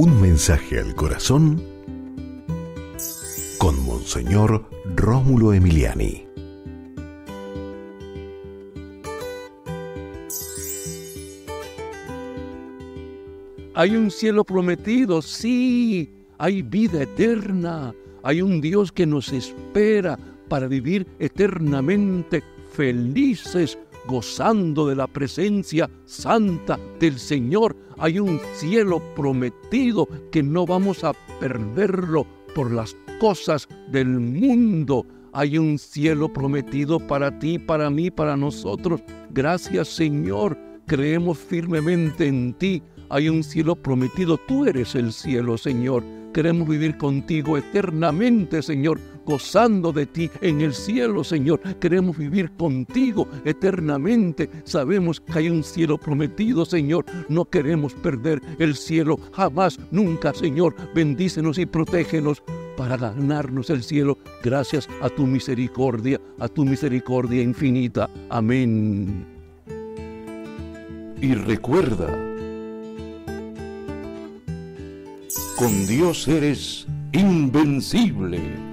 Un mensaje al corazón con Monseñor Rómulo Emiliani. Hay un cielo prometido, sí, hay vida eterna, hay un Dios que nos espera para vivir eternamente felices, gozando de la presencia santa del Señor. Hay un cielo prometido que no vamos a perderlo por las cosas del mundo. Hay un cielo prometido para ti, para mí, para nosotros. Gracias Señor. Creemos firmemente en ti. Hay un cielo prometido. Tú eres el cielo, Señor. Queremos vivir contigo eternamente, Señor, gozando de ti en el cielo, Señor. Queremos vivir contigo eternamente. Sabemos que hay un cielo prometido, Señor. No queremos perder el cielo jamás, nunca, Señor. Bendícenos y protégenos para ganarnos el cielo gracias a tu misericordia, a tu misericordia infinita. Amén. Y recuerda, con Dios eres invencible.